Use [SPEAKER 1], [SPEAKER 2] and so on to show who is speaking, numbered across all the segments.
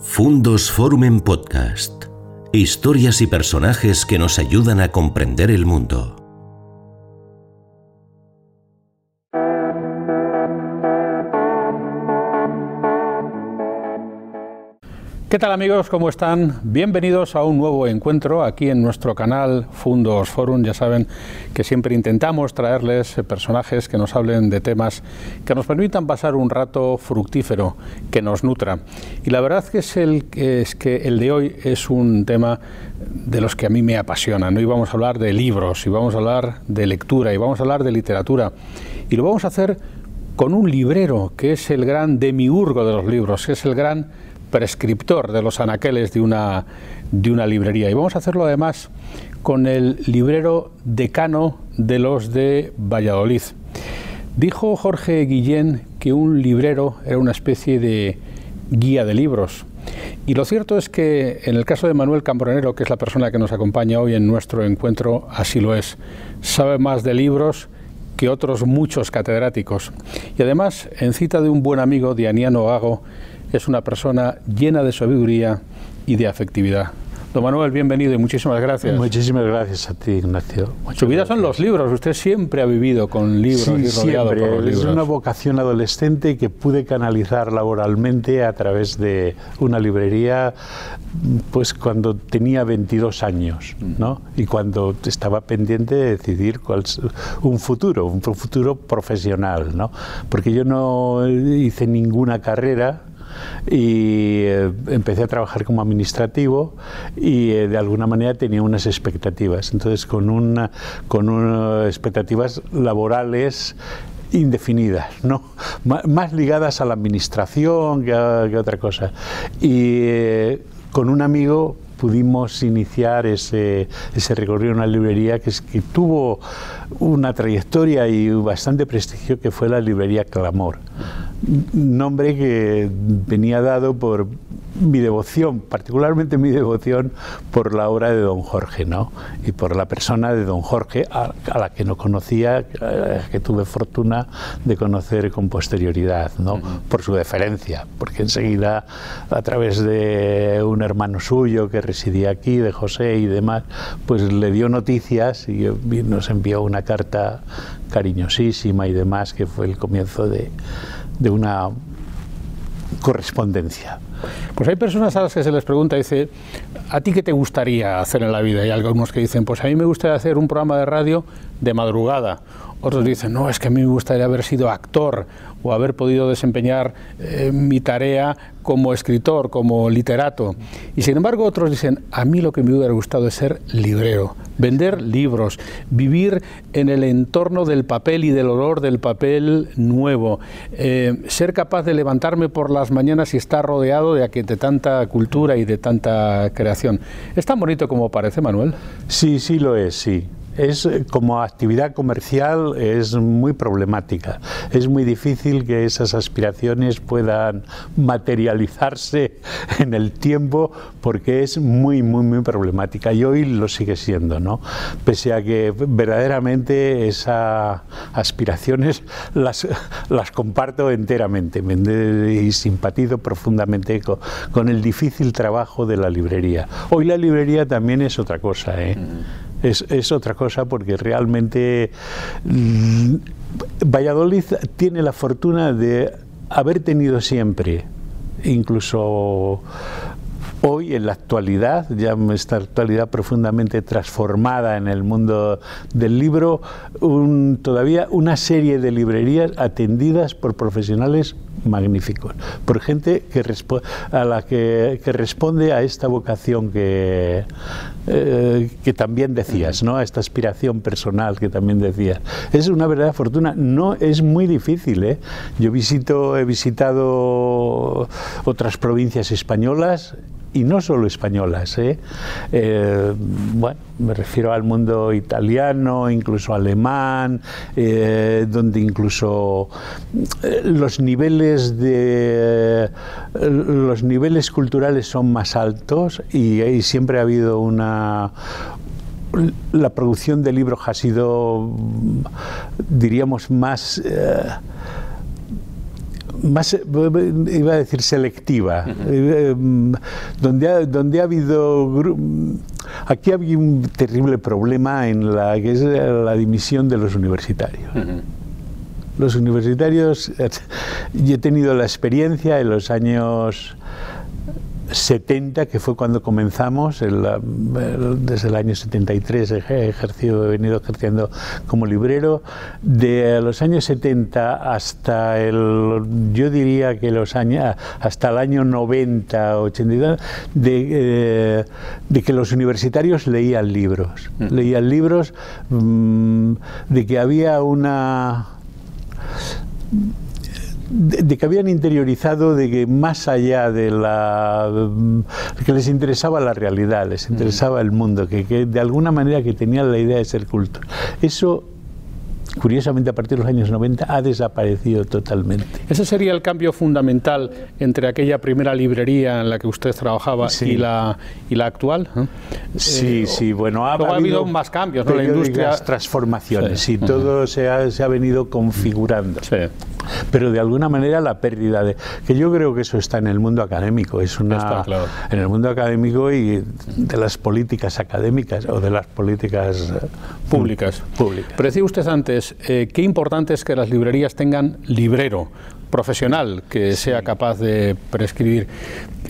[SPEAKER 1] Fundos Forum en Podcast. Historias y personajes que nos ayudan a comprender el mundo.
[SPEAKER 2] ¿Qué tal amigos? ¿Cómo están? Bienvenidos a un nuevo encuentro aquí en nuestro canal Fundos Forum. Ya saben que siempre intentamos traerles personajes que nos hablen de temas que nos permitan pasar un rato fructífero, que nos nutra. Y la verdad que es, el, es que el de hoy es un tema de los que a mí me apasiona. ¿no? Vamos a hablar de libros, y vamos a hablar de lectura, y vamos a hablar de literatura. Y lo vamos a hacer con un librero que es el gran demiurgo de los libros, que es el gran prescriptor de los anaqueles de una, de una librería. Y vamos a hacerlo además con el librero decano de los de Valladolid. Dijo Jorge Guillén que un librero era una especie de guía de libros. Y lo cierto es que en el caso de Manuel Cambronero, que es la persona que nos acompaña hoy en nuestro encuentro, así lo es. Sabe más de libros que otros muchos catedráticos. Y además, en cita de un buen amigo, Dianiano Gago, es una persona llena de sabiduría y de afectividad. Don Manuel, bienvenido y muchísimas gracias.
[SPEAKER 3] Muchísimas gracias a ti, Ignacio.
[SPEAKER 2] Su vida son los libros. Usted siempre ha vivido con libros
[SPEAKER 3] sí,
[SPEAKER 2] y rodeado
[SPEAKER 3] siempre.
[SPEAKER 2] por los libros.
[SPEAKER 3] Es una vocación adolescente que pude canalizar laboralmente a través de una librería, pues cuando tenía 22 años, ¿no? Y cuando estaba pendiente de decidir cuál un futuro, un futuro profesional, ¿no? Porque yo no hice ninguna carrera y eh, empecé a trabajar como administrativo y eh, de alguna manera tenía unas expectativas. Entonces, con, una, con unas expectativas laborales indefinidas, ¿no? más ligadas a la administración que, a, que otra cosa. Y eh, con un amigo pudimos iniciar ese, ese recorrido en una librería que, que, tuvo una trayectoria y bastante prestigio, que fue la librería Clamor. Nombre que venía dado por mi devoción, particularmente mi devoción por la obra de don Jorge, ¿no? Y por la persona de don Jorge, a, a la que no conocía, que tuve fortuna de conocer con posterioridad, ¿no? Uh -huh. Por su deferencia, porque enseguida, a través de un hermano suyo que residía aquí, de José y demás, pues le dio noticias y nos envió una carta cariñosísima y demás, que fue el comienzo de, de una correspondencia.
[SPEAKER 2] Pues hay personas a las que se les pregunta, dice, ¿a ti qué te gustaría hacer en la vida? Y algunos que dicen, pues a mí me gustaría hacer un programa de radio de madrugada. Otros dicen, no, es que a mí me gustaría haber sido actor o haber podido desempeñar eh, mi tarea como escritor, como literato. Y sin embargo otros dicen, a mí lo que me hubiera gustado es ser librero, vender libros, vivir en el entorno del papel y del olor del papel nuevo, eh, ser capaz de levantarme por las mañanas y estar rodeado de, de tanta cultura y de tanta creación. ¿Es tan bonito como parece, Manuel?
[SPEAKER 3] Sí, sí lo es, sí es como actividad comercial es muy problemática. Es muy difícil que esas aspiraciones puedan materializarse en el tiempo porque es muy muy muy problemática y hoy lo sigue siendo, ¿no? Pese a que verdaderamente esas aspiraciones las, las comparto enteramente y simpatizo profundamente con, con, el difícil trabajo de la librería. Hoy la librería también es otra cosa, ¿eh? Es, es, otra cosa porque realmente mmm, Valladolid tiene la fortuna de haber tenido siempre, incluso hoy en la actualidad, ya esta actualidad profundamente transformada en el mundo del libro, un, todavía una serie de librerías atendidas por profesionales magníficos, por gente que a la que, que, responde a esta vocación que, eh, que también decías, ¿no? a esta aspiración personal que también decías. Es una verdadera fortuna, no es muy difícil. ¿eh? Yo visito, he visitado otras provincias españolas y no solo españolas. ¿eh? Eh, bueno, me refiero al mundo italiano, incluso alemán, eh, donde incluso los niveles de los niveles culturales son más altos y siempre ha habido una la producción de libros ha sido, diríamos, más más, iba a decir selectiva, eh, mm, donde, ha, donde ha habido... Aquí había un terrible problema en la que es la dimisión de los universitarios. Los universitarios, yo he tenido la experiencia en los años 70, que fue cuando comenzamos, desde el año 73 he, ejercido, he venido ejerciendo como librero, de los años 70 hasta el, yo diría que los años, hasta el año 90, 80, de, eh, de que los universitarios leían libros, mm. leían libros, mm, de que había una de, que habían interiorizado de que más allá de la que les interesaba la realidad, les interesaba el mundo, que, que de alguna manera que tenían la idea de ser cultos. Eso curiosamente a partir de los años 90 ha desaparecido totalmente.
[SPEAKER 2] Ese sería el cambio fundamental entre aquella primera librería en la que usted trabajaba y, la, y la actual.
[SPEAKER 3] Sí, eh, sí, bueno, ha,
[SPEAKER 2] habido, más cambios, ¿no? La industria.
[SPEAKER 3] transformaciones, sí, todo se, ha, se ha venido configurando. Sí pero de alguna manera la pérdida de que yo creo que eso está en el mundo académico es una en el mundo académico y de las políticas académicas o de las políticas
[SPEAKER 2] eh, públicas públicas pero decía usted antes eh, qué importante es que las librerías tengan librero profesional que sea capaz de prescribir.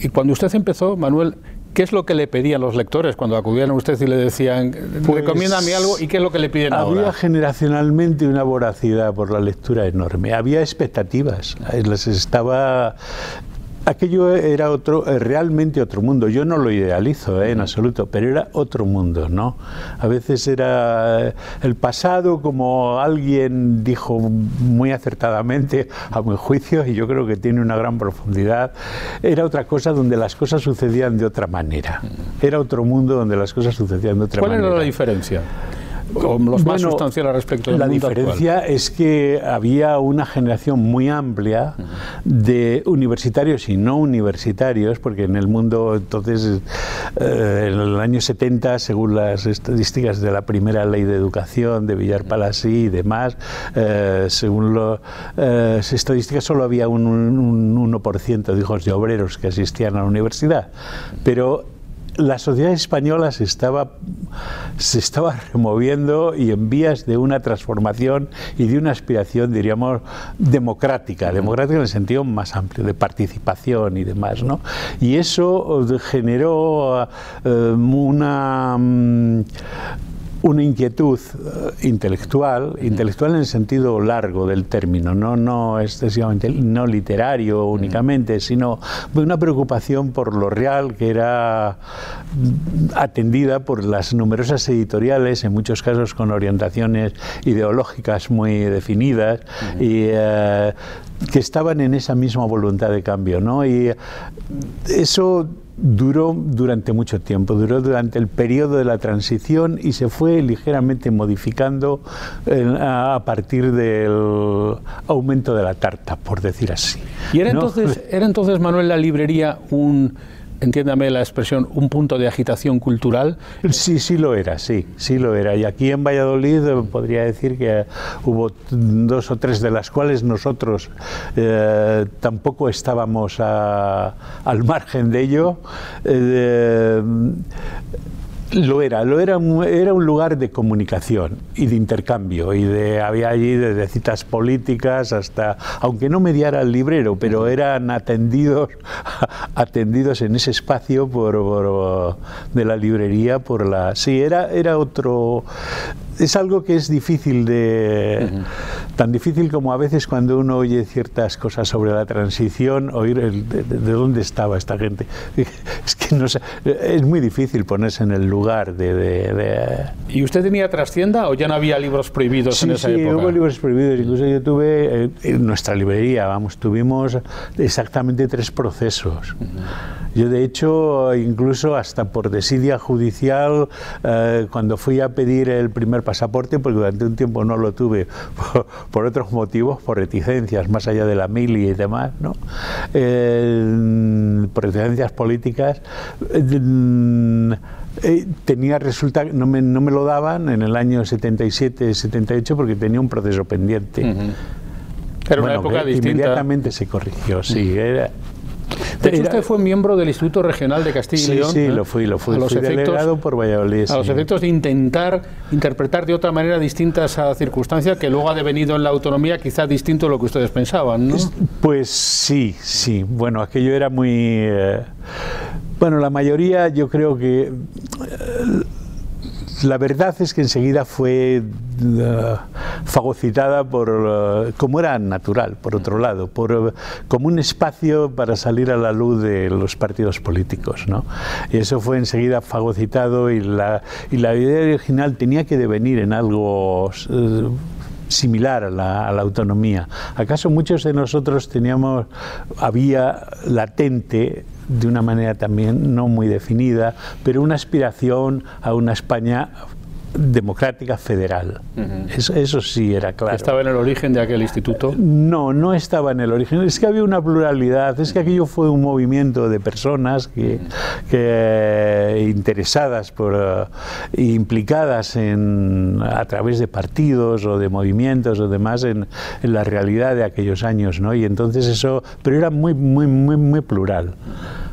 [SPEAKER 2] Y cuando usted empezó, Manuel, ¿Qué es lo que le pedían los lectores cuando acudían a usted y le decían, pues, recomiéndame algo y qué es lo que le piden
[SPEAKER 3] había
[SPEAKER 2] ahora?
[SPEAKER 3] Había generacionalmente una voracidad por la lectura enorme, había expectativas, les estaba aquello era otro, eh, realmente otro mundo. Yo no lo idealizo eh, en absoluto, pero era otro mundo, ¿no? A veces era eh, el pasado, como alguien dijo muy acertadamente, a mi juicio, y yo creo que tiene una gran profundidad, era otra cosa donde las cosas sucedían de otra manera. Era otro mundo donde las cosas sucedían de otra manera.
[SPEAKER 2] ¿Cuál era la diferencia? Los más sustanciales respecto
[SPEAKER 3] La diferencia es que había una generación muy amplia de universitarios y no universitarios, porque en el mundo entonces, eh, en el año 70, según las estadísticas de la primera ley de educación de Villar Palasí y demás, eh, según las eh, estadísticas solo había un, un 1% de hijos de obreros que asistían a la universidad. Pero la sociedad española se estaba, se estaba removiendo y en vías de una transformación y de una aspiración, diríamos, democrática, democrática en el sentido más amplio, de participación y demás. ¿no? Y eso generó eh, una mm, una inquietud eh, intelectual, intelectual en el sentido largo del término, no, no excesivamente, no literario únicamente, sino una preocupación por lo real que era atendida por las numerosas editoriales, en muchos casos con orientaciones ideológicas muy definidas y eh, que estaban en esa misma voluntad de cambio, ¿no? Y eso duró durante mucho tiempo, duró durante el periodo de la transición y se fue ligeramente modificando a partir del aumento de la tarta, por decir así.
[SPEAKER 2] ¿Y era, entonces, era entonces, Manuel, la librería un entiéndame la expresión, un punto de agitación cultural?
[SPEAKER 3] Sí, sí lo era, sí, sí lo era. Y aquí en Valladolid eh, podría decir que hubo dos o tres de las cuales nosotros eh, tampoco estábamos al margen de ello. Eh, lo era, lo era, era un lugar de comunicación y de intercambio y de había allí desde citas políticas hasta, aunque no mediara el librero, pero eran atendidos, atendidos en ese espacio por, de la librería por la, sí era era otro es algo que es difícil de. tan difícil como a veces cuando uno oye ciertas cosas sobre la transición, oír de, dónde estaba esta gente. Es que no es muy difícil ponerse en el lugar de.
[SPEAKER 2] ¿Y usted tenía trascienda o ya no había libros prohibidos en esa
[SPEAKER 3] sí,
[SPEAKER 2] época?
[SPEAKER 3] Sí, hubo libros prohibidos. Incluso yo tuve, eh, en nuestra librería, vamos, tuvimos exactamente tres procesos. Yo, de hecho, incluso hasta por desidia judicial, eh, cuando fui a pedir el primer pasaporte, porque durante un tiempo no lo tuve por, otros motivos, por reticencias, más allá de la mili y demás, ¿no? por reticencias políticas. Eh, tenía resulta no me, no me lo daban en el año 77 78 porque tenía un proceso pendiente
[SPEAKER 2] Era una época distinta.
[SPEAKER 3] Inmediatamente se corrigió, sí. Era,
[SPEAKER 2] de hecho, usted fue miembro del Instituto Regional de Castilla y León.
[SPEAKER 3] Sí, sí, lo fui, lo fui. A los fui efectos, delegado por Valladolid.
[SPEAKER 2] A los efectos de intentar interpretar de otra manera distinta esa circunstancia que luego ha devenido en la autonomía quizá distinto a lo que ustedes pensaban, ¿no?
[SPEAKER 3] Pues sí, sí. Bueno, aquello era muy... Eh, bueno, la mayoría yo creo que... Eh, la verdad es que enseguida fue uh, fagocitada por, uh, como era natural, por otro lado, por, como un espacio para salir a la luz de los partidos políticos. ¿no? Y eso fue enseguida fagocitado y la, y la idea original tenía que devenir en algo similar a la, a la, autonomía. ¿Acaso muchos de nosotros teníamos, había latente de una manera también no muy definida, pero una aspiración a una España democrática federal. eso, eso, sí era claro.
[SPEAKER 2] ¿Estaba en el origen de aquel instituto?
[SPEAKER 3] No, no estaba en el origen. Es que había una pluralidad, es que aquello fue un movimiento de personas que, que interesadas por, uh, implicadas en, a través de partidos o de movimientos o demás en, en, la realidad de aquellos años. ¿no? Y entonces eso, pero era muy, muy, muy, muy plural.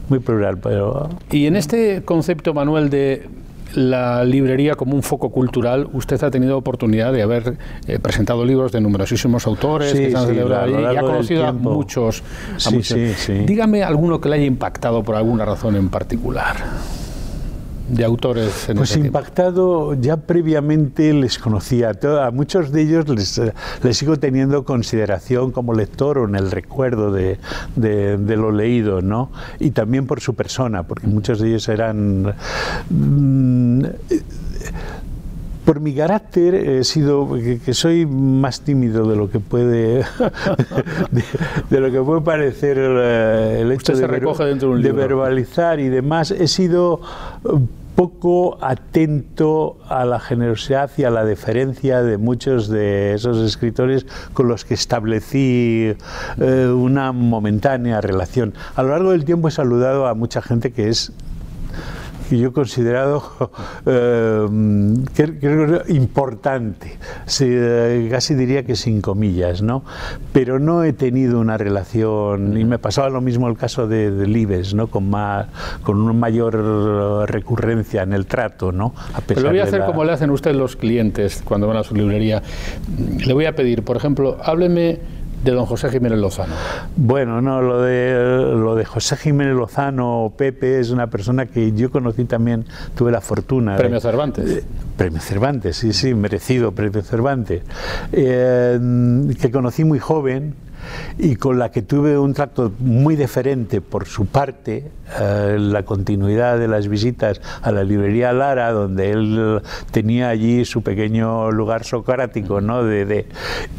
[SPEAKER 3] Muy plural, pero...
[SPEAKER 2] Y en este concepto, Manuel, de la librería como un foco cultural, usted ha tenido oportunidad de haber eh, presentado libros de numerosísimos autores
[SPEAKER 3] sí,
[SPEAKER 2] que se han
[SPEAKER 3] sí,
[SPEAKER 2] celebrado y ha conocido a muchos, a
[SPEAKER 3] sí,
[SPEAKER 2] muchos. Dígame alguno que le haya impactado por alguna razón en particular de autores en
[SPEAKER 3] Pues impactado, ya previamente les conocía, a, muchos de ellos les, les, sigo teniendo consideración como lector o en el recuerdo de, de, de, lo leído, ¿no? Y también por su persona, porque muchos de ellos eran... Mmm, por mi carácter he sido que, que, soy más tímido de lo que puede de, de lo que puede parecer el hecho
[SPEAKER 2] de,
[SPEAKER 3] ver,
[SPEAKER 2] de,
[SPEAKER 3] de verbalizar y demás he sido poco atento a la generosidad y a la deferencia de muchos de esos escritores con los que establecí eh, una momentánea relación. A lo largo del tiempo he saludado a mucha gente que es que yo he considerado eh, que importante, eh, casi diría que sin comillas, ¿no? Pero no he tenido una relación, y me pasaba lo mismo el caso de, de Libes, ¿no? Con, más, con una mayor recurrencia en el trato, ¿no?
[SPEAKER 2] A pesar Pero lo voy a hacer la... como le hacen ustedes los clientes cuando van a su librería. Le voy a pedir, por ejemplo, hábleme de don José Jiménez Lozano?
[SPEAKER 3] Bueno, no, lo de, lo de José Jiménez Lozano, Pepe, es una persona que yo conocí también, tuve la fortuna.
[SPEAKER 2] Premio de, Cervantes.
[SPEAKER 3] Eh, premio Cervantes, sí, sí, merecido Premio Cervantes. Eh, que conocí muy joven y con la que tuve un trato muy diferente por su parte, eh, la continuidad de las visitas a la librería Lara, donde él tenía allí su pequeño lugar socrático, ¿no? De, de,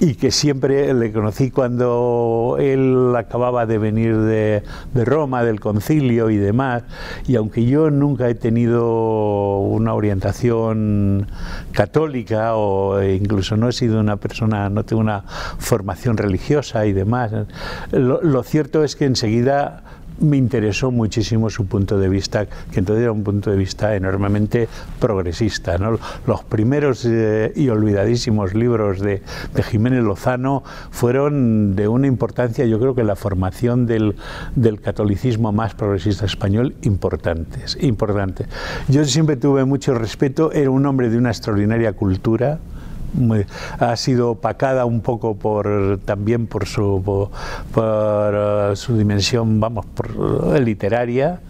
[SPEAKER 3] y que siempre le conocí cuando él acababa de venir de, de Roma, del concilio y demás, y aunque yo nunca he tenido una orientación católica o incluso no he sido una persona, no tengo una formación religiosa y demás. Lo, lo, cierto es que enseguida me interesó muchísimo su punto de vista, que entonces era un punto de vista enormemente progresista. Los primeros eh, y olvidadísimos libros de, Jiménez Lozano fueron de una importancia, yo creo que la formación del, del catolicismo más progresista español, importantes, importantes. Yo siempre tuve mucho respeto, era un hombre de una extraordinaria cultura, ha sido opacada un poco por también por su por, por uh, su dimensión vamos por uh, literaria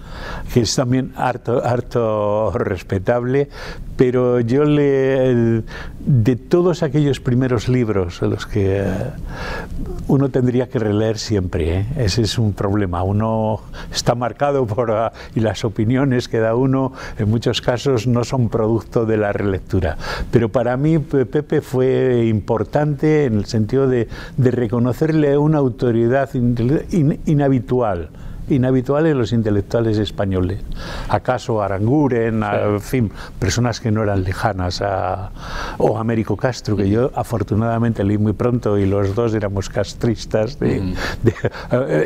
[SPEAKER 3] que es también harto, harto respetable pero yo le de todos aquellos primeros libros los que uno tendría que releer siempre ¿eh? ese es un problema uno está marcado por uh, y las opiniones que da uno en muchos casos no son producto de la relectura pero para mí Pepe fue importante en el sentido de, de reconocerle una autoridad in, in, inhabitual inhabitual en los intelectuales españoles. ¿Acaso Aranguren, en fin, personas que no eran lejanas, a, o Américo Castro, que yo afortunadamente leí muy pronto y los dos éramos castristas, de,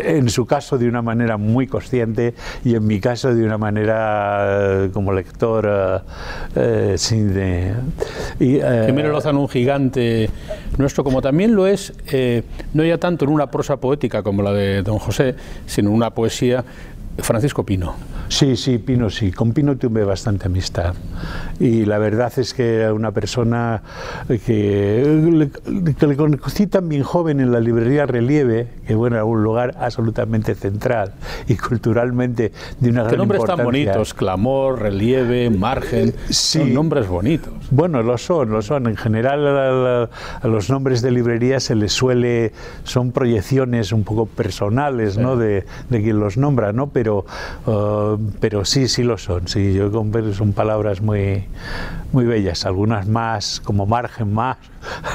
[SPEAKER 3] en su caso de una manera muy consciente y en mi caso de una manera como lector eh, sin de...
[SPEAKER 2] Y, eh, Lozano, un gigante nuestro, como también lo es, eh, no ya tanto en una prosa poética como la de don José, sino en una poesía Francisco Pino.
[SPEAKER 3] Sí, sí, Pino sí. Con Pino tuve bastante amistad. Y la verdad es que era una persona que, le conocí también joven en la librería Relieve, que bueno, era un lugar absolutamente central y culturalmente de una gran
[SPEAKER 2] nombres
[SPEAKER 3] tan
[SPEAKER 2] bonitos, Clamor, Relieve, Margen, son nombres bonitos.
[SPEAKER 3] Bueno, lo son, lo son. En general a, los nombres de librería se les suele, son proyecciones un poco personales, ¿no? De, de quien los nombra, ¿no? Pero uh, pero sí, sí lo son. Sí, yo son palabras muy, muy bellas, algunas más, como margen más,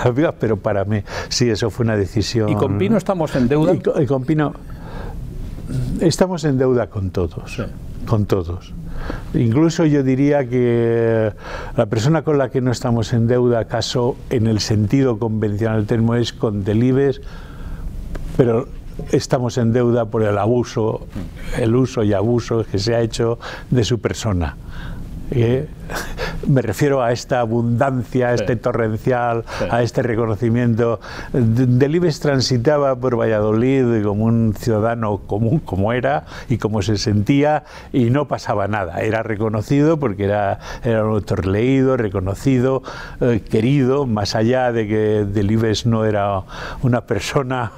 [SPEAKER 3] pero para mí sí, eso fue una decisión.
[SPEAKER 2] ¿Y con Pino estamos en deuda?
[SPEAKER 3] Y, con Pino estamos en deuda con todos, con todos. Incluso yo diría que la persona con la que no estamos en deuda, acaso en el sentido convencional del término, es con Delibes, pero estamos en deuda por el abuso, el uso y abuso que se ha hecho de su persona. Eh, me refiero a esta abundancia, a este torrencial, a este reconocimiento. Delibes transitaba por Valladolid como un ciudadano común, como era y como se sentía, y no pasaba nada. Era reconocido porque era, era un autor leído, reconocido, eh, querido, más allá de que Delibes no era una persona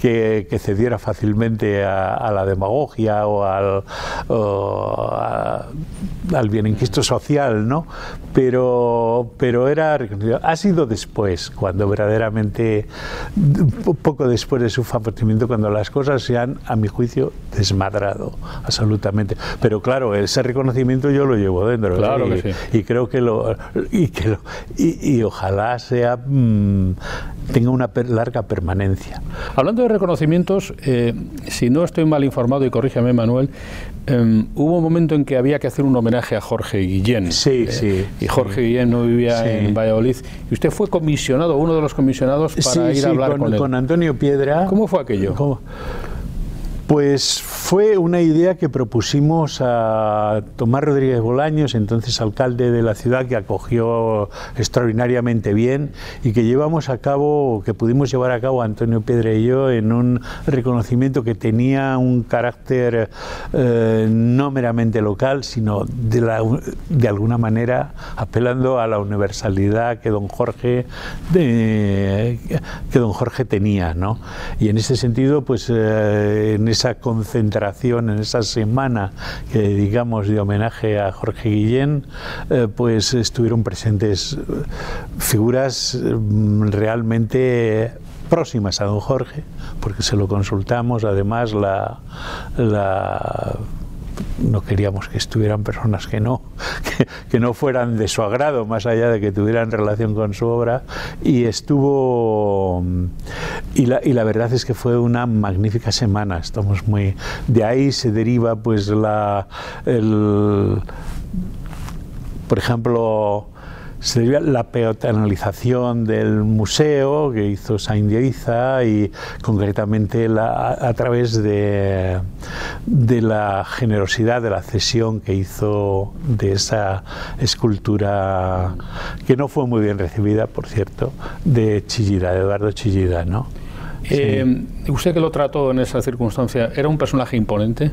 [SPEAKER 3] que, cediera fácilmente a, la demagogia o al, al bienenquisto social, ¿no? pero, pero era Ha sido después, cuando verdaderamente, poco después de su fallecimiento, cuando las cosas se han, a mi juicio, desmadrado, absolutamente. Pero claro, ese reconocimiento yo lo llevo dentro.
[SPEAKER 2] Claro
[SPEAKER 3] y, creo que lo. Y, que lo, y, ojalá sea. Mm, tenga una larga permanencia.
[SPEAKER 2] Hablando de reconocimientos, eh, si no estoy mal informado, y corrígeme, Manuel, em, hubo un momento en que había que hacer un homenaje a Jorge Guillén.
[SPEAKER 3] Sí, eh, sí
[SPEAKER 2] y Jorge Guillén no vivía en Valladolid. Y usted fue comisionado, uno de los comisionados para ir a hablar con,
[SPEAKER 3] con, él. con Antonio Piedra.
[SPEAKER 2] ¿Cómo fue aquello? ¿Cómo?
[SPEAKER 3] Pues fue una idea que propusimos a Tomás Rodríguez Bolaños, entonces alcalde de la ciudad, que acogió extraordinariamente bien y que llevamos a cabo, que pudimos llevar a cabo Antonio Piedra y yo en un reconocimiento que tenía un carácter eh, no meramente local, sino de, la, de alguna manera apelando a la universalidad que don Jorge que don Jorge tenía, ¿no? Y en ese sentido, pues eh, en esa concentración, en esa semana que dedicamos de homenaje a Jorge Guillén, eh, pues estuvieron presentes figuras mm, realmente próximas a don Jorge, porque se lo consultamos, además la no queríamos que estuvieran personas que no, que, no fueran de su agrado, más allá de que tuvieran relación con su obra, y estuvo, y la, y la verdad es que fue una magnífica semana, estamos muy, de ahí se deriva pues la, el, por ejemplo, sería la peatonalización del museo que hizo Saint y concretamente a través de, de la generosidad de la cesión que hizo de esa escultura que no fue muy bien recibida, por cierto, de Chillida, de Eduardo Chillida, ¿no?
[SPEAKER 2] Eh, ¿Usted que lo trató en esa circunstancia, era un personaje imponente?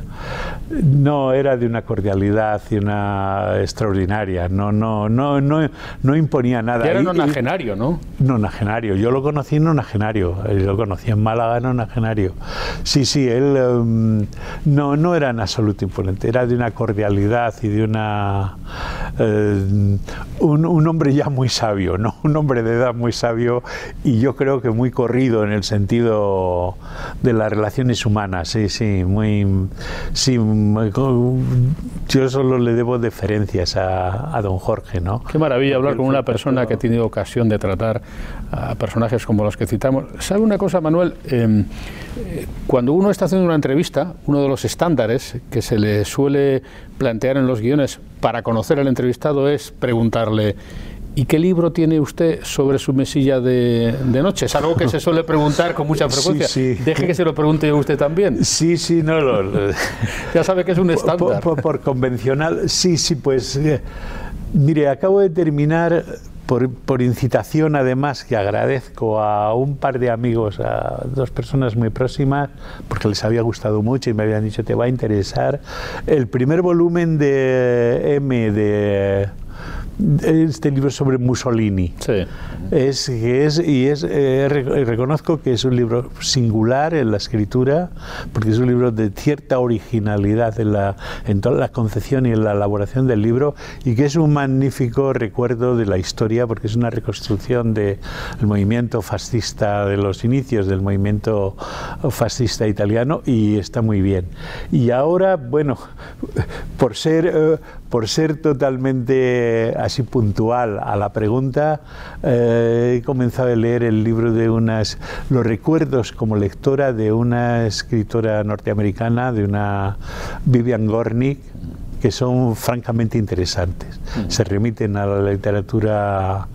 [SPEAKER 3] No, era de una cordialidad y una extraordinaria. No, no, no, no, no imponía nada.
[SPEAKER 2] era nonagenario, ¿no?
[SPEAKER 3] Nonagenario. Yo lo conocí en nonagenario. Lo conocí en Málaga nonagenario. Sí, sí, él em, no, no era en absoluto imponente. Era de una cordialidad y de una eh, un, un, hombre ya muy sabio, ¿no? un hombre de edad muy sabio y yo creo que muy corrido en el sentido de las relaciones humanas, sí, sí, muy, sí, yo solo le debo deferencias a, a don Jorge, ¿no?
[SPEAKER 2] Qué maravilla hablar con una persona que ha tenido ocasión de tratar a personajes como los que citamos. ¿Sabe una cosa, Manuel? Em, eh, cuando uno está haciendo una entrevista, uno de los estándares que se le suele plantear en los guiones para conocer al entrevistado es preguntarle ¿Y qué libro tiene usted sobre su mesilla de, noche? Es algo que se suele preguntar con mucha frecuencia. Deje que se lo pregunte usted también.
[SPEAKER 3] Sí, sí, no lo.
[SPEAKER 2] ya sabe que es un estándar.
[SPEAKER 3] Por, convencional, sí, sí, pues. Eh, mire, acabo de terminar por, incitación además que agradezco a un par de amigos, a dos personas muy próximas, porque les había gustado mucho y me habían dicho te va a interesar, el primer volumen de M de este libro sobre Mussolini.
[SPEAKER 2] Sí.
[SPEAKER 3] Es, es, y es, eh, reconozco que es un libro singular en la escritura, porque es un libro de cierta originalidad en, la, en toda la concepción y en la elaboración del libro, y que es un magnífico recuerdo de la historia, porque es una reconstrucción del movimiento fascista, de los inicios del movimiento fascista italiano, y está muy bien. Y ahora, bueno, por ser, eh, por ser totalmente así puntual a la pregunta, eh, he comenzado a leer el libro de unas, los recuerdos como lectora de una escritora norteamericana, de una Vivian Gornick, que son francamente interesantes. Mm. Se remiten a la literatura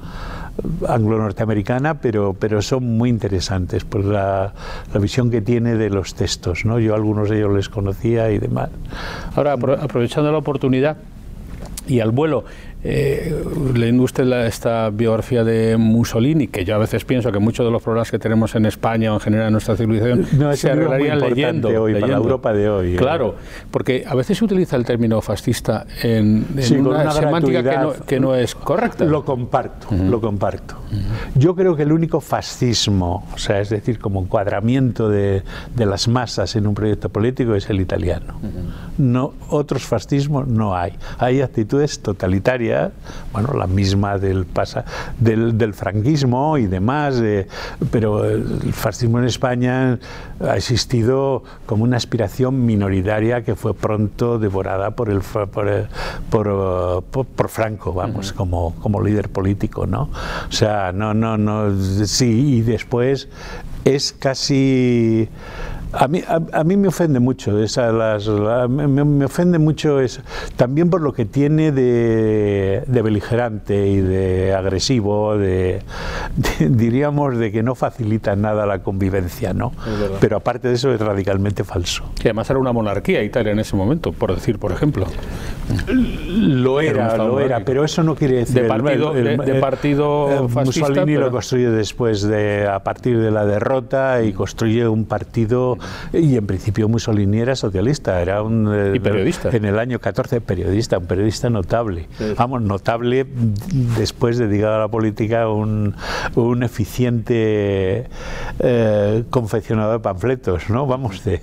[SPEAKER 3] anglo-norteamericana, pero, pero son muy interesantes por la, la, visión que tiene de los textos. ¿no? Yo algunos de ellos les conocía y demás.
[SPEAKER 2] Ahora, aprovechando la oportunidad, y al vuelo. Eh, leyendo usted esta biografía de Mussolini, que yo a veces pienso que muchos de los problemas que tenemos en España o en general en nuestra civilización se arreglarían leyendo.
[SPEAKER 3] Hoy, Para la Europa de hoy.
[SPEAKER 2] ¿eh? Claro, porque a veces se utiliza el término fascista en, una, semántica que no, que no, es correcta.
[SPEAKER 3] Lo comparto, lo comparto. Yo creo que el único fascismo, o sea, es decir, como encuadramiento de, de las masas en un proyecto político es el italiano. No, otros fascismos no hay. Hay actitudes totalitarias bueno, la misma del, pasa, del, del franquismo y demás, eh, pero el fascismo en España ha existido como una aspiración minoritaria que fue pronto devorada por, el, por, por, por, Franco, vamos, como, como líder político, ¿no? O sea, no, no, no, sí, y después es casi a mí, a, mí me ofende mucho, esa, las, me, ofende mucho es, también por lo que tiene de, beligerante y de agresivo, de, diríamos de que no facilita nada la convivencia, ¿no? Pero aparte de eso es radicalmente falso.
[SPEAKER 2] Que además era una monarquía Italia en ese momento, por decir, por ejemplo.
[SPEAKER 3] Lo era, lo era, pero eso no quiere decir...
[SPEAKER 2] De partido, de, partido fascista,
[SPEAKER 3] Mussolini lo construye después de, a partir de la derrota y construye un partido y en principio Mussolini era socialista, era un...
[SPEAKER 2] Eh, periodista.
[SPEAKER 3] En el año 14, periodista, un periodista notable. Vamos, notable después de, llegar a la política, un, un eficiente eh, confeccionador de panfletos, ¿no? Vamos, de,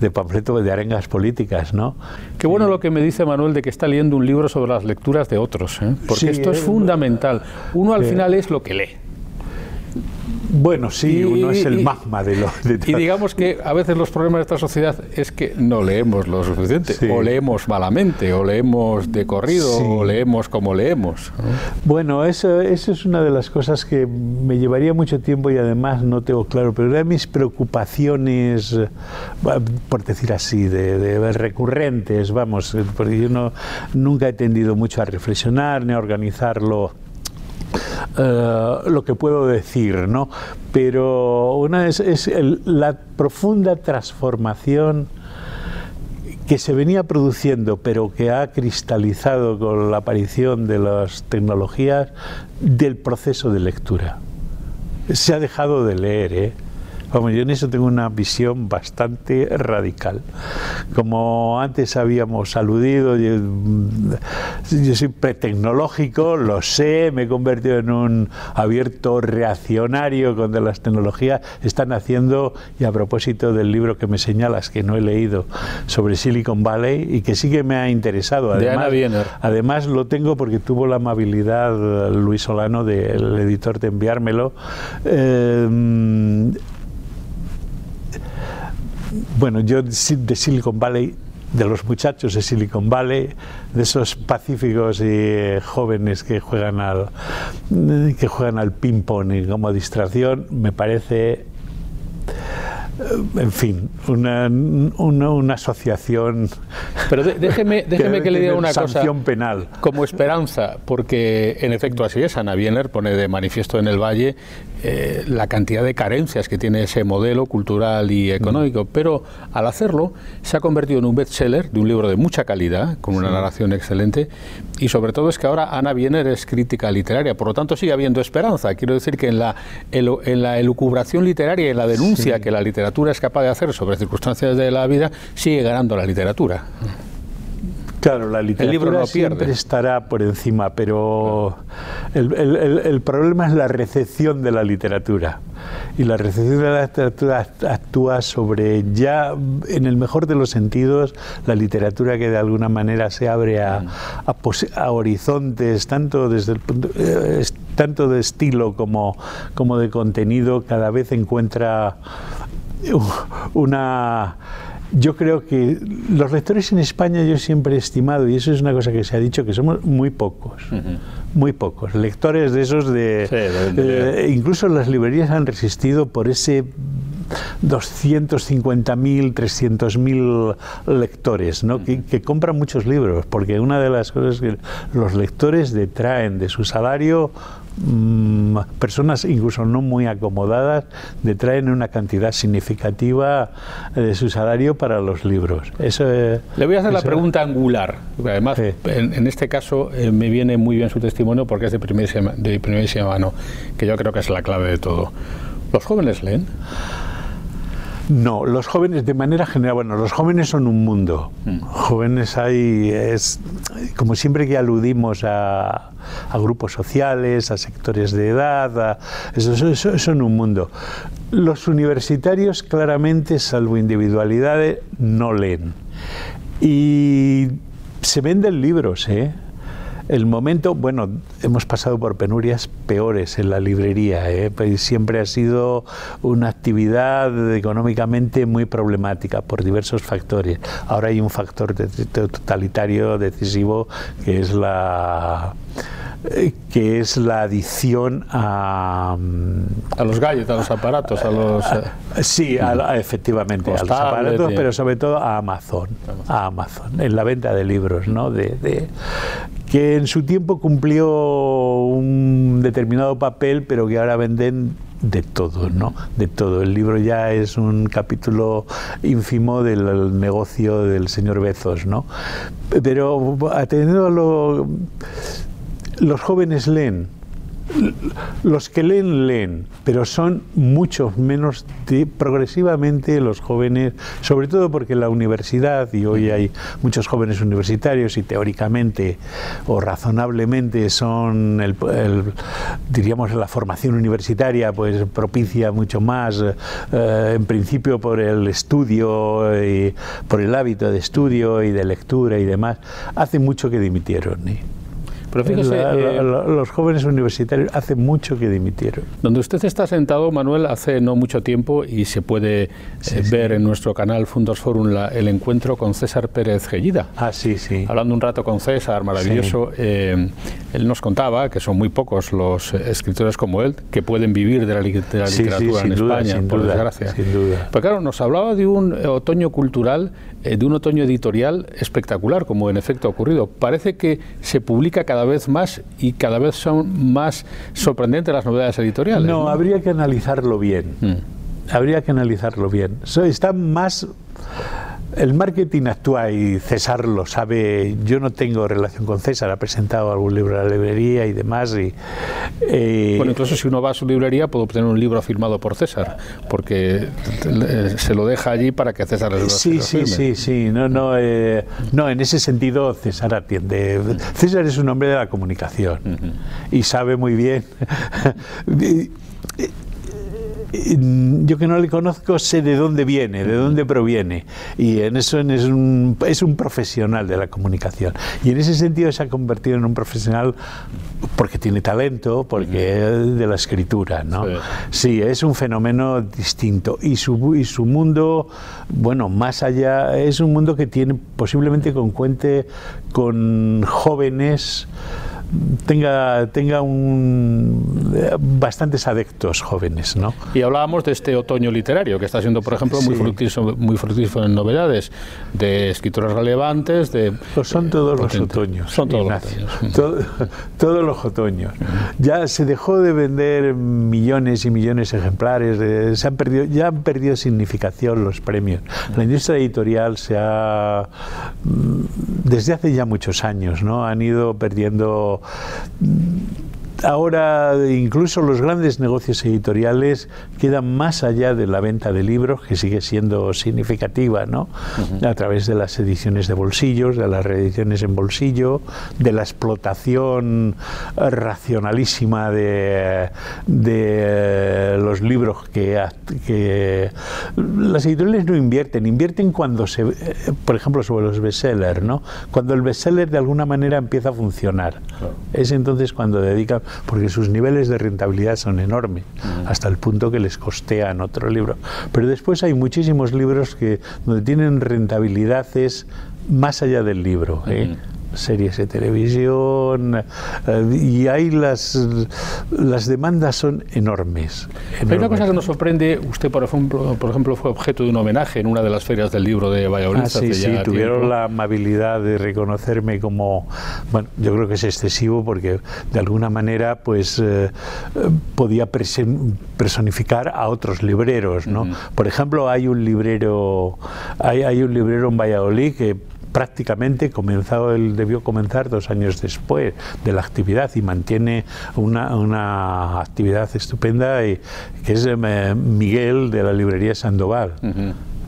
[SPEAKER 3] de, panfletos, de arengas políticas, ¿no?
[SPEAKER 2] Qué bueno lo que me dice Manuel de que está leyendo un libro sobre las lecturas de otros, ¿eh? porque esto es fundamental. Uno al final es lo que lee.
[SPEAKER 3] Bueno, sí, uno es el magma de lo.
[SPEAKER 2] y digamos que a veces los problemas de esta sociedad es que no leemos lo suficiente, o leemos malamente, o leemos de corrido, o leemos como leemos.
[SPEAKER 3] Bueno, eso, eso es una de las cosas que me llevaría mucho tiempo y además no tengo claro, pero de mis preocupaciones, por decir así, de, de recurrentes, vamos, porque yo no, nunca he tendido mucho a reflexionar ni a organizarlo eh, lo que puedo decir, ¿no? Pero una es, es la profunda transformación que se venía produciendo, pero que ha cristalizado con la aparición de las tecnologías del proceso de lectura. Se ha dejado de leer, ¿eh? Vamos, yo en eso tengo una visión bastante radical. Como antes habíamos aludido, yo, yo soy pretecnológico, lo sé, me he convertido en un abierto reaccionario cuando las tecnologías están haciendo, y a propósito del libro que me señalas, que no he leído, sobre Silicon Valley y que sí que me ha interesado.
[SPEAKER 2] Además,
[SPEAKER 3] además lo tengo porque tuvo la amabilidad Luis Solano, del editor, de enviármelo. Eh, bueno, yo de Silicon Valley de los muchachos de Silicon Valley, de esos pacíficos y eh, jóvenes que juegan al que juegan al ping pong y como distracción, me parece en fin, una, una, asociación.
[SPEAKER 2] Pero déjeme, déjeme que, le diga una
[SPEAKER 3] sanción cosa. penal.
[SPEAKER 2] Como esperanza, porque en efecto así es. Ana Wiener pone de manifiesto en el Valle eh, la cantidad de carencias que tiene ese modelo cultural y económico, mm. pero al hacerlo se ha convertido en un bestseller de un libro de mucha calidad, con una narración excelente, y sobre todo es que ahora Ana Wiener es crítica literaria, por lo tanto sigue habiendo esperanza. Quiero decir que en la, en, la elucubración literaria y en la denuncia que la literatura literatura es capaz de hacer sobre circunstancias de la vida, sigue ganando la literatura.
[SPEAKER 3] Claro, la literatura no siempre estará por encima, pero el, el, problema es la recepción de la literatura. Y la recepción de la literatura actúa sobre ya, en el mejor de los sentidos, la literatura que de alguna manera se abre a, a, horizontes, tanto, desde el punto, eh, tanto de estilo como, como de contenido, cada vez encuentra una... Yo creo que los lectores en España yo siempre he estimado, y eso es una cosa que se ha dicho, que somos muy pocos, muy pocos. Lectores de esos de... incluso las librerías han resistido por ese 250.000, 300.000 lectores, ¿no? que, que, compran muchos libros, porque una de las cosas que los lectores detraen de su salario Mm, personas incluso no muy acomodadas detraen una cantidad significativa de su salario para los libros. Eso,
[SPEAKER 2] Le voy a hacer la pregunta angular, además en, este caso eh, me viene muy bien su testimonio porque es de primerísima, de primerísima mano, que yo creo que es la clave de todo. ¿Los jóvenes leen?
[SPEAKER 3] No, los jóvenes de manera general, bueno, los jóvenes son un mundo. Mm. Jóvenes hay, es como siempre que aludimos a, grupos sociales, a sectores de edad, eso, son un mundo. Los universitarios claramente, salvo individualidades, no leen. Y se venden libros, ¿eh? El momento, bueno, hemos pasado por penurias peores en la librería, ¿eh? Pues siempre ha sido una actividad económicamente muy problemática por diversos factores. Ahora hay un factor totalitario decisivo que es la que es la adición a...
[SPEAKER 2] Mm, a los gadgets, a los aparatos, a los... Eh,
[SPEAKER 3] sí, efectivamente, a los aparatos, pero sobre todo a Amazon, a Amazon, en la venta de libros, ¿no? De, que en su tiempo cumplió un determinado papel, pero que ahora venden de todo, ¿no? De todo. El libro ya es un capítulo ínfimo del negocio del señor Bezos, ¿no? Pero atendiendo a lo los jóvenes leen. Los que leen, leen, pero son muchos menos progresivamente los jóvenes, sobre todo porque la universidad, y hoy hay muchos jóvenes universitarios y teóricamente o razonablemente son, el, diríamos, la formación universitaria, pues propicia mucho más, eh, en principio por el estudio, y por el hábito de estudio y de lectura y demás, hace mucho que dimitieron. ¿eh? Pero fíjese, eh, los jóvenes universitarios hace mucho que dimitieron.
[SPEAKER 2] Donde usted está sentado, Manuel, hace no mucho tiempo y se puede eh, ver en nuestro canal Fundos Forum el encuentro con César Pérez Gellida.
[SPEAKER 3] Ah, sí, sí.
[SPEAKER 2] Hablando un rato con César, maravilloso, eh, él nos contaba que son muy pocos los escritores como él que pueden vivir de la, literatura en España, por desgracia.
[SPEAKER 3] Sin duda.
[SPEAKER 2] Pero claro, nos hablaba de un otoño cultural, de un otoño editorial espectacular, como en efecto ha ocurrido. Parece que se publica cada vez más y cada vez son más sorprendentes las novedades editoriales.
[SPEAKER 3] No, habría que analizarlo bien. Mm. Habría que analizarlo bien. Está más el marketing actúa y César lo sabe. Yo no tengo relación con César, ha presentado algún libro a la librería y demás. Y,
[SPEAKER 2] eh, bueno, incluso si uno va a su librería puede obtener un libro firmado por César, porque se lo deja allí para que César
[SPEAKER 3] lo Sí, sí, sí, sí. No, no, eh, no, en ese sentido César atiende. César es un hombre de la comunicación y sabe muy bien. yo que no le conozco sé de dónde viene, de dónde proviene. Y en eso es un, es un profesional de la comunicación. Y en ese sentido se ha convertido en un profesional porque tiene talento, porque es de la escritura. ¿no? Sí. es un fenómeno distinto. Y su, y su mundo, bueno, más allá, es un mundo que tiene posiblemente con cuente con jóvenes tenga, tenga un, bastantes adeptos jóvenes. ¿no?
[SPEAKER 2] Y hablábamos de este otoño literario, que está siendo, por ejemplo, muy, fructífero, muy fructífero en novedades, de escritores relevantes. De,
[SPEAKER 3] pues son todos los otoños.
[SPEAKER 2] Son todos los
[SPEAKER 3] otoños. todos los otoños. Ya se dejó de vender millones y millones de ejemplares, se han perdido, ya han perdido significación los premios. La industria editorial se ha, mm, desde hace ya muchos años, ¿no? han ido perdiendo うん。Ahora incluso los grandes negocios editoriales quedan más allá de la venta de libros, que sigue siendo significativa, ¿no? A través de las ediciones de bolsillos, de las reediciones en bolsillo, de la explotación racionalísima de, de los libros que, que las editoriales no invierten, invierten cuando se, por ejemplo, sobre los bestsellers, ¿no? Cuando el bestseller de alguna manera empieza a funcionar. Es entonces cuando dedican porque sus niveles de rentabilidad son enormes, hasta el punto que les costean otro libro. Pero después hay muchísimos libros que donde tienen rentabilidades más allá del libro. ¿eh? Series de televisión eh, y ahí las, las demandas son enormes,
[SPEAKER 2] Hay una cosa que nos sorprende, usted por ejemplo, por ejemplo fue objeto de un homenaje en una de las ferias del libro de Valladolid.
[SPEAKER 3] Ah, sí, sí, tuvieron la amabilidad de reconocerme como, bueno, yo creo que es excesivo porque de alguna manera pues eh, podía personificar a otros libreros, ¿no? Por ejemplo, hay un librero, hay, hay un librero en Valladolid que prácticamente comenzado, él debió comenzar dos años después de la actividad y mantiene una, una actividad estupenda y, que es eh, Miguel de la librería Sandoval.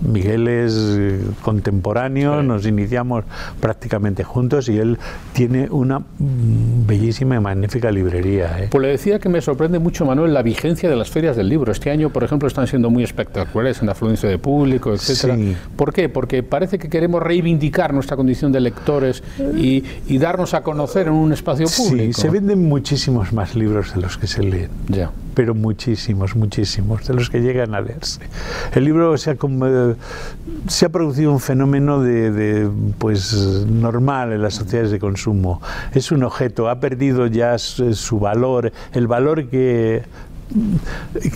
[SPEAKER 3] Miguel es eh, contemporáneo, nos iniciamos prácticamente juntos y él tiene una bellísima y magnífica librería. ¿eh?
[SPEAKER 2] Pues le decía que me sorprende mucho, Manuel, la vigencia de las ferias del libro. Este año, por ejemplo, están siendo muy espectaculares en la afluencia de público, etcétera. ¿Por qué? Porque parece que queremos reivindicar nuestra condición de lectores y, darnos a conocer en un espacio público.
[SPEAKER 3] Sí, se venden muchísimos más libros de los que se leen.
[SPEAKER 2] Ya
[SPEAKER 3] pero muchísimos, muchísimos, de los que llegan a leerse. El libro se ha, se ha producido un fenómeno de, pues, normal en las sociedades de consumo. Es un objeto, ha perdido ya su valor, el valor que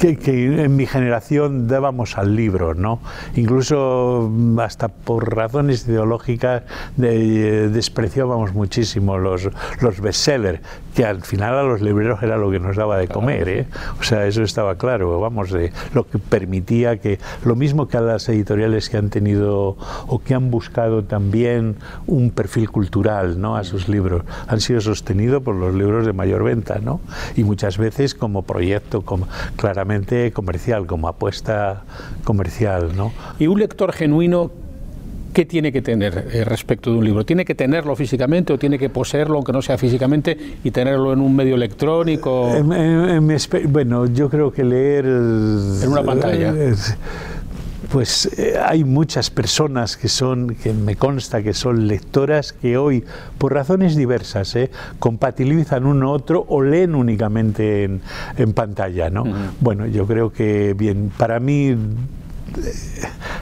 [SPEAKER 3] que, en mi generación dábamos al libro, ¿no? Incluso mm, hasta por razones ideológicas despreciábamos muchísimo los, los bestsellers, que al final a los libreros era lo que nos daba de comer, ¿eh? O sea, eso estaba claro, vamos, de lo que permitía que, lo mismo que a las editoriales que han tenido o que han buscado también un perfil cultural, ¿no? A sus libros, han sido sostenidos por los libros de mayor venta, ¿no? Y muchas veces como proyecto como, claramente comercial, como apuesta comercial. ¿no?
[SPEAKER 2] Y un lector genuino ¿qué tiene que tener eh, respecto de un libro? ¿Tiene que tenerlo físicamente o tiene que poseerlo, aunque no sea físicamente, y tenerlo en un medio electrónico?
[SPEAKER 3] bueno, yo creo que leer...
[SPEAKER 2] En una pantalla
[SPEAKER 3] pues eh, hay muchas personas que son, que me consta que son lectoras que hoy, por razones diversas, eh, compatibilizan uno otro o leen únicamente en, pantalla, ¿no? Bueno, yo creo que bien, para mí eh,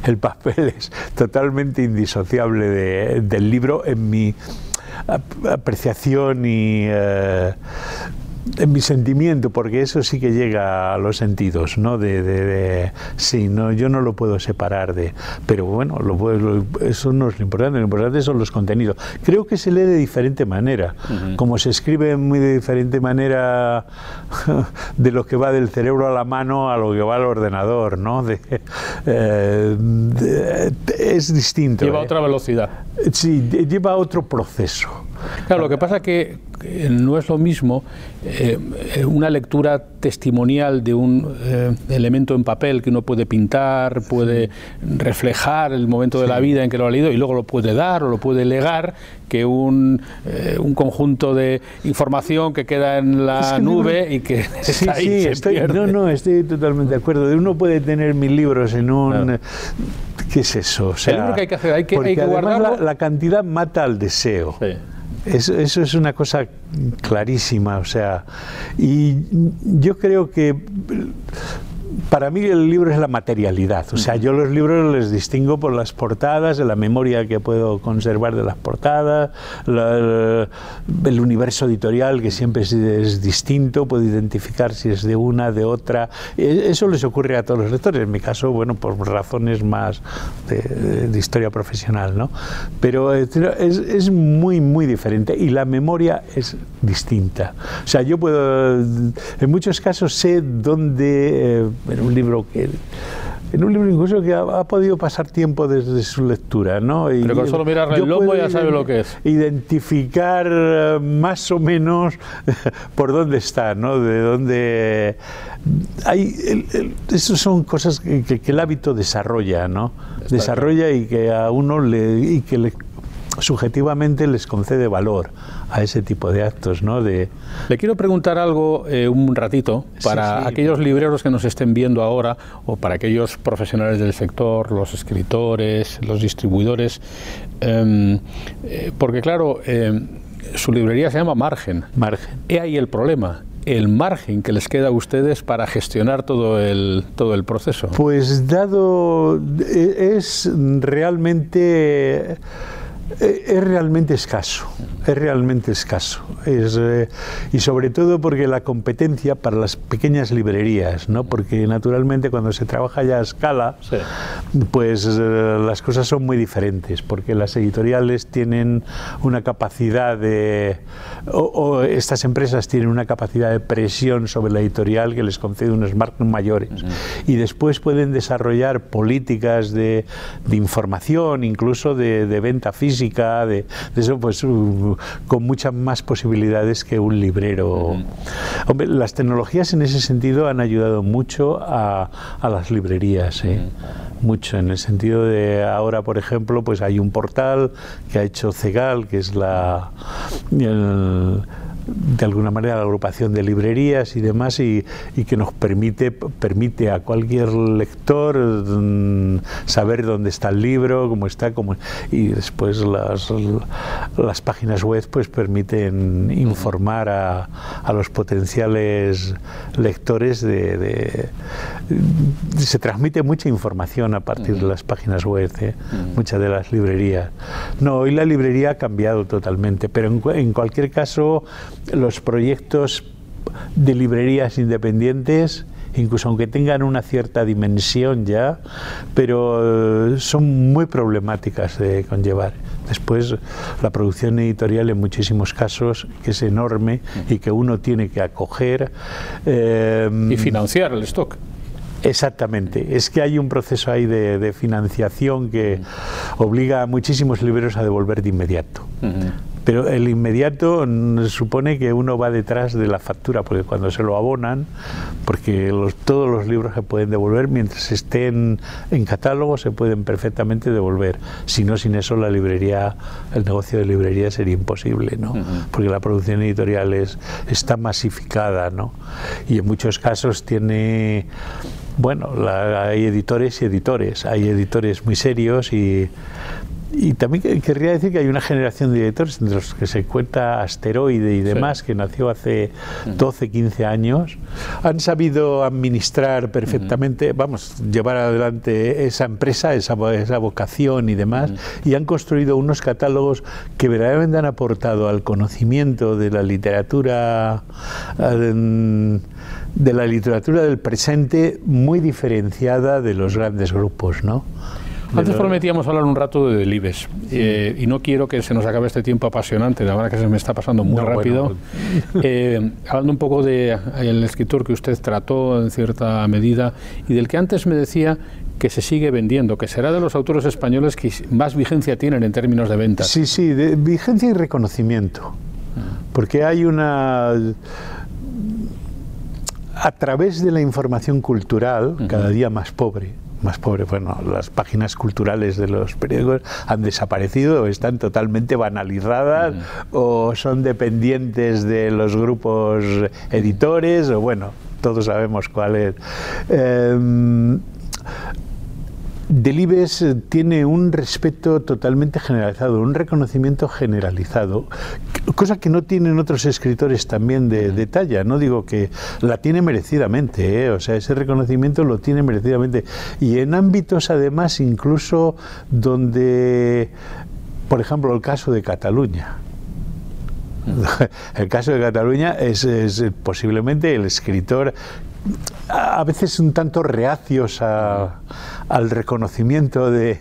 [SPEAKER 3] el papel es totalmente indisociable del libro en mi apreciación y en mi sentimiento, porque eso sí que llega a los sentidos, ¿no? De, de, sí, no, yo no lo puedo separar de, pero bueno, lo, puedo, eso no es lo importante, lo importante son los contenidos. Creo que se lee de diferente manera, como se escribe muy de diferente manera de lo que va del cerebro a la mano a lo que va al ordenador, ¿no? De, eh, es distinto.
[SPEAKER 2] Lleva
[SPEAKER 3] ¿eh?
[SPEAKER 2] otra velocidad.
[SPEAKER 3] Sí, lleva otro proceso.
[SPEAKER 2] Claro, lo que pasa es que no es lo mismo eh, una lectura testimonial de un eh, elemento en papel que uno puede pintar, puede reflejar el momento de la vida en que lo ha leído y luego lo puede dar o lo puede legar, que un, eh, un conjunto de información que queda en la nube y que
[SPEAKER 3] sí, ahí sí, estoy, No, no, estoy totalmente de acuerdo. Uno puede tener mil libros en un... ¿Qué es eso? O sea,
[SPEAKER 2] el libro que hay que hacer, hay que, hay que guardarlo.
[SPEAKER 3] La, la, cantidad mata al deseo. Sí. Eso, eso, es una cosa clarísima, o sea, y yo creo que para mí el libro es la materialidad, o sea, yo los libros les distingo por las portadas, la memoria que puedo conservar de las portadas, la, el universo editorial que siempre es, es, distinto, puedo identificar si es de una, de otra, e, eso les ocurre a todos los lectores, en mi caso, bueno, por razones más de, de historia profesional, ¿no? Pero es, es, muy, muy diferente y la memoria es distinta, o sea, yo puedo, en muchos casos sé dónde... Eh, en un libro que en un libro incluso que ha, ha, podido pasar tiempo desde su lectura, ¿no?
[SPEAKER 2] Y, Pero con solo mirar el lomo ya sabe lo que es.
[SPEAKER 3] Identificar eh, más o menos por dónde está, ¿no? De dónde hay el, el, eso son cosas que, el hábito desarrolla, ¿no? Está desarrolla y que a uno le y que le subjetivamente les concede valor a ese tipo de actos, ¿no? De...
[SPEAKER 2] Le quiero preguntar algo eh, un ratito para sí, sí. aquellos libreros que nos estén viendo ahora o para aquellos profesionales del sector, los escritores, los distribuidores, eh, eh, porque claro, su librería se llama Margen.
[SPEAKER 3] Margen.
[SPEAKER 2] He ahí el problema el margen que les queda a ustedes para gestionar todo el, todo el proceso?
[SPEAKER 3] Pues dado, es realmente es realmente escaso, es realmente escaso. Es, eh, y sobre todo porque la competencia para las pequeñas librerías, ¿no? porque naturalmente cuando se trabaja ya a escala, sí. pues eh, las cosas son muy diferentes, porque las editoriales tienen una capacidad de, o, o, estas empresas tienen una capacidad de presión sobre la editorial que les concede unos marcos mayores. Uh -huh. Y después pueden desarrollar políticas de, de información, incluso de, de venta física física, de, de eso, pues uh, con muchas más posibilidades que un librero. Uh -huh. Hombre, las tecnologías en ese sentido han ayudado mucho a, a las librerías, ¿eh? uh -huh. mucho, en el sentido de ahora, por ejemplo, pues hay un portal que ha hecho Cegal, que es la... El, de alguna manera la agrupación de librerías y demás y, y, que nos permite permite a cualquier lector mmm, saber dónde está el libro cómo está cómo, y después las, las páginas web pues permiten informar a, a los potenciales lectores de, de, de, se transmite mucha información a partir uh -huh. de las páginas web ¿eh? uh -huh. muchas de las librerías no hoy la librería ha cambiado totalmente pero en, en cualquier caso los proyectos de librerías independientes incluso aunque tengan una cierta dimensión ya, pero eh, son muy problemáticas de conllevar. Después, la producción editorial en muchísimos casos, que es enorme y que uno tiene que acoger.
[SPEAKER 2] Eh, y financiar el stock.
[SPEAKER 3] Exactamente, es que hay un proceso ahí de, de financiación que obliga a muchísimos libreros a devolver de inmediato. Uh -huh. Pero el inmediato supone que uno va detrás de la factura, porque cuando se lo abonan, porque los, todos los libros se pueden devolver, mientras estén en catálogo se pueden perfectamente devolver. Si no, sin eso la librería, el negocio de librería sería imposible, ¿no? Uh -huh. Porque la producción editorial es, está masificada, ¿no? Y en muchos casos tiene bueno, la, hay editores y editores. Hay editores muy serios y y también querría decir que hay una generación de directores entre los que se cuenta Asteroide y demás, que nació hace 12, 15 años, han sabido administrar perfectamente, vamos, llevar adelante esa empresa, esa, esa vocación y demás, y han construido unos catálogos que verdaderamente han aportado al conocimiento de la literatura de la literatura del presente muy diferenciada de los grandes grupos, ¿no?
[SPEAKER 2] Antes prometíamos hablar un rato de Delibes eh, y no quiero que se nos acabe este tiempo apasionante, la verdad que se me está pasando muy rápido. Eh, hablando un poco del el escritor que usted trató en cierta medida y del que antes me decía que se sigue vendiendo, que será de los autores españoles que más vigencia tienen en términos de ventas.
[SPEAKER 3] Sí, sí, de vigencia y reconocimiento. Porque hay una a través de la información cultural, cada día más pobre, más pobre, bueno, las páginas culturales de los periódicos han desaparecido, están totalmente banalizadas o son dependientes de los grupos editores, o bueno, todos sabemos cuál es. Em, Delibes tiene un respeto totalmente generalizado, un reconocimiento generalizado, cosa que no tienen otros escritores también de, talla. No digo que la tiene merecidamente, ¿eh? o sea, ese reconocimiento lo tiene merecidamente. Y en ámbitos, además, incluso donde, por ejemplo, el caso de Cataluña. El caso de Cataluña es, es posiblemente el escritor a veces un tanto reacios al reconocimiento de,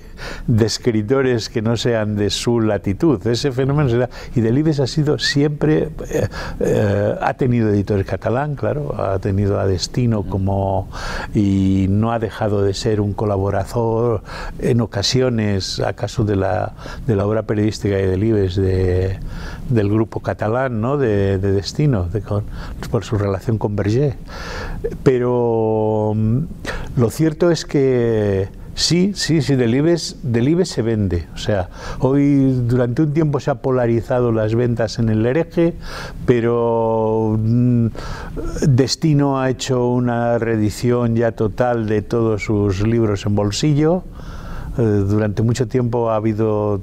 [SPEAKER 3] escritores que no sean de su latitud. Ese fenómeno se da. Y Delibes ha sido siempre, eh, eh, ha tenido editores catalán, claro, ha tenido a Destino como, y no ha dejado de ser un colaborador en ocasiones, acaso de la, de la obra periodística de Delibes de, del grupo catalán, ¿no? de, Destino, por su relación con Berger. Pero mm, lo cierto es que sí, sí, sí, Delibes, Delibes se vende. O sea, hoy durante un tiempo se ha polarizado las ventas en el hereje, pero mm, Destino ha hecho una reedición ya total de todos sus libros en bolsillo. Eh, durante mucho tiempo ha habido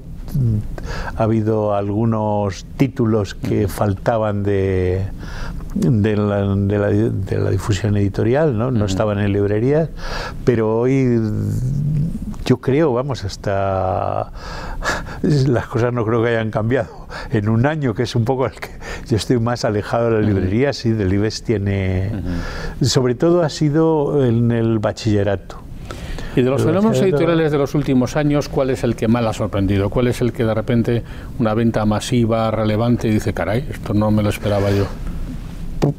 [SPEAKER 3] ha habido algunos títulos que faltaban de, de la, de la, difusión editorial, ¿no? no estaban en librerías, pero hoy yo creo, vamos, hasta las cosas no creo que hayan cambiado. En un año, que es un poco el que yo estoy más alejado de la librería, sí, del tiene... Sobre todo ha sido en el bachillerato.
[SPEAKER 2] Y de los fenómenos editoriales de los últimos años, ¿cuál es el que más ha sorprendido? ¿Cuál es el que de repente una venta masiva, relevante, dice, caray, esto no me lo esperaba yo?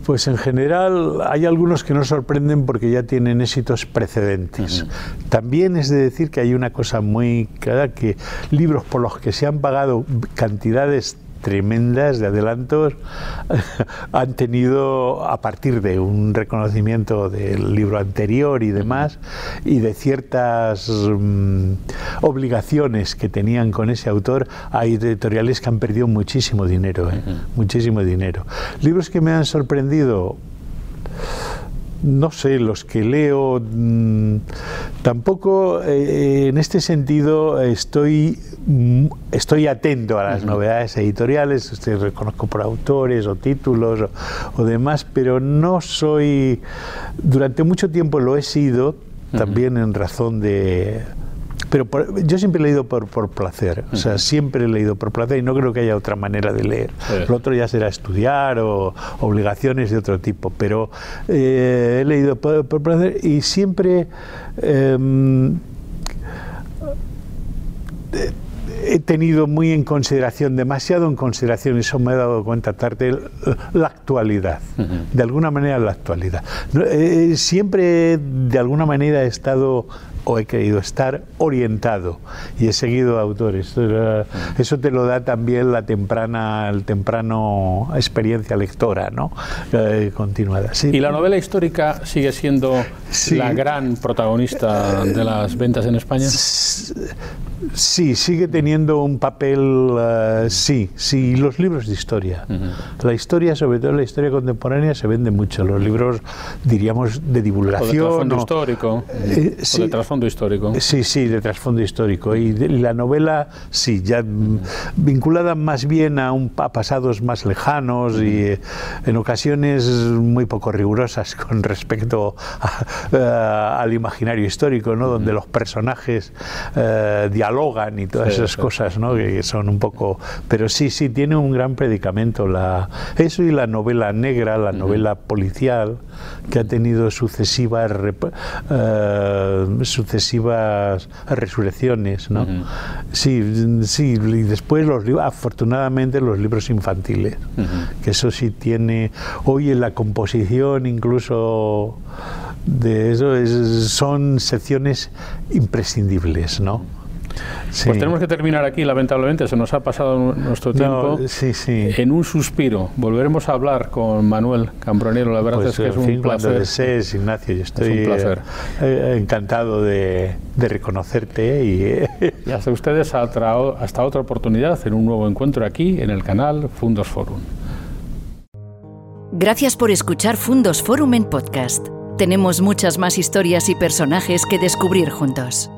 [SPEAKER 3] Pues en general hay algunos que no sorprenden porque ya tienen éxitos precedentes. También es de decir que hay una cosa muy clara, que libros por los que se han pagado cantidades tremendas de adelantos han tenido a partir de un reconocimiento del libro anterior y demás y de ciertas mm, obligaciones que tenían con ese autor hay editoriales que han perdido muchísimo dinero ¿eh? muchísimo dinero libros que me han sorprendido no sé, los que leo, mm, tampoco eh, en este sentido estoy, estoy atento a las novedades editoriales, estoy, reconozco por autores o títulos o, demás, pero no soy, durante mucho tiempo lo he sido, también en razón de pero yo siempre he leído por, por placer, o sea, siempre he leído por placer y no creo que haya otra manera de leer. Lo otro ya será estudiar o obligaciones de otro tipo, pero eh, he leído por, placer y siempre... Em, he tenido muy en consideración, demasiado en consideración, y eso me he dado cuenta tarde, la actualidad, de alguna manera la actualidad. Eh, siempre de alguna manera he estado o he querido estar orientado y he seguido autores. Eso te lo da también la temprana, el temprano experiencia lectora, ¿no? Eh, continuada.
[SPEAKER 2] ¿Y la novela histórica sigue siendo la gran protagonista de las ventas en España?
[SPEAKER 3] Sí, sigue teniendo un papel, uh, sí, sí, los libros de historia. Uh -huh. La historia, sobre todo la historia contemporánea, se vende mucho. Los libros, diríamos, de divulgación.
[SPEAKER 2] O de trasfondo histórico. Eh, sí, o de trasfondo histórico.
[SPEAKER 3] Sí, sí, de trasfondo histórico. Y, de, la novela, sí, ya vinculada más bien a, un, a pasados más lejanos y eh, en ocasiones muy poco rigurosas con respecto a, a, al imaginario histórico, ¿no? Donde los personajes dialogan y todas sí, esas sí. cosas, ¿no? Que son un poco, pero sí, sí tiene un gran predicamento la eso y la novela negra, la novela policial que ha tenido sucesivas uh, sucesivas resurrecciones, ¿no? Uh -huh. Sí, sí y después los libros, afortunadamente los libros infantiles, uh -huh. que eso sí tiene hoy en la composición incluso de eso es, son secciones imprescindibles, ¿no?
[SPEAKER 2] Sí. Pues tenemos que terminar aquí, lamentablemente, se nos ha pasado nuestro tiempo.
[SPEAKER 3] No, sí, sí.
[SPEAKER 2] En un suspiro, volveremos a hablar con Manuel Cambronero, la verdad
[SPEAKER 3] pues,
[SPEAKER 2] es que es un
[SPEAKER 3] fin,
[SPEAKER 2] placer.
[SPEAKER 3] Cuando desees, Ignacio, yo estoy
[SPEAKER 2] es un placer.
[SPEAKER 3] Eh, encantado de, de, reconocerte. Y,
[SPEAKER 2] y hasta ustedes hasta, hasta otra oportunidad en un nuevo encuentro aquí en el canal Fundos Forum.
[SPEAKER 4] Gracias por escuchar Fundos Forum en podcast. Tenemos muchas más historias y personajes que descubrir juntos.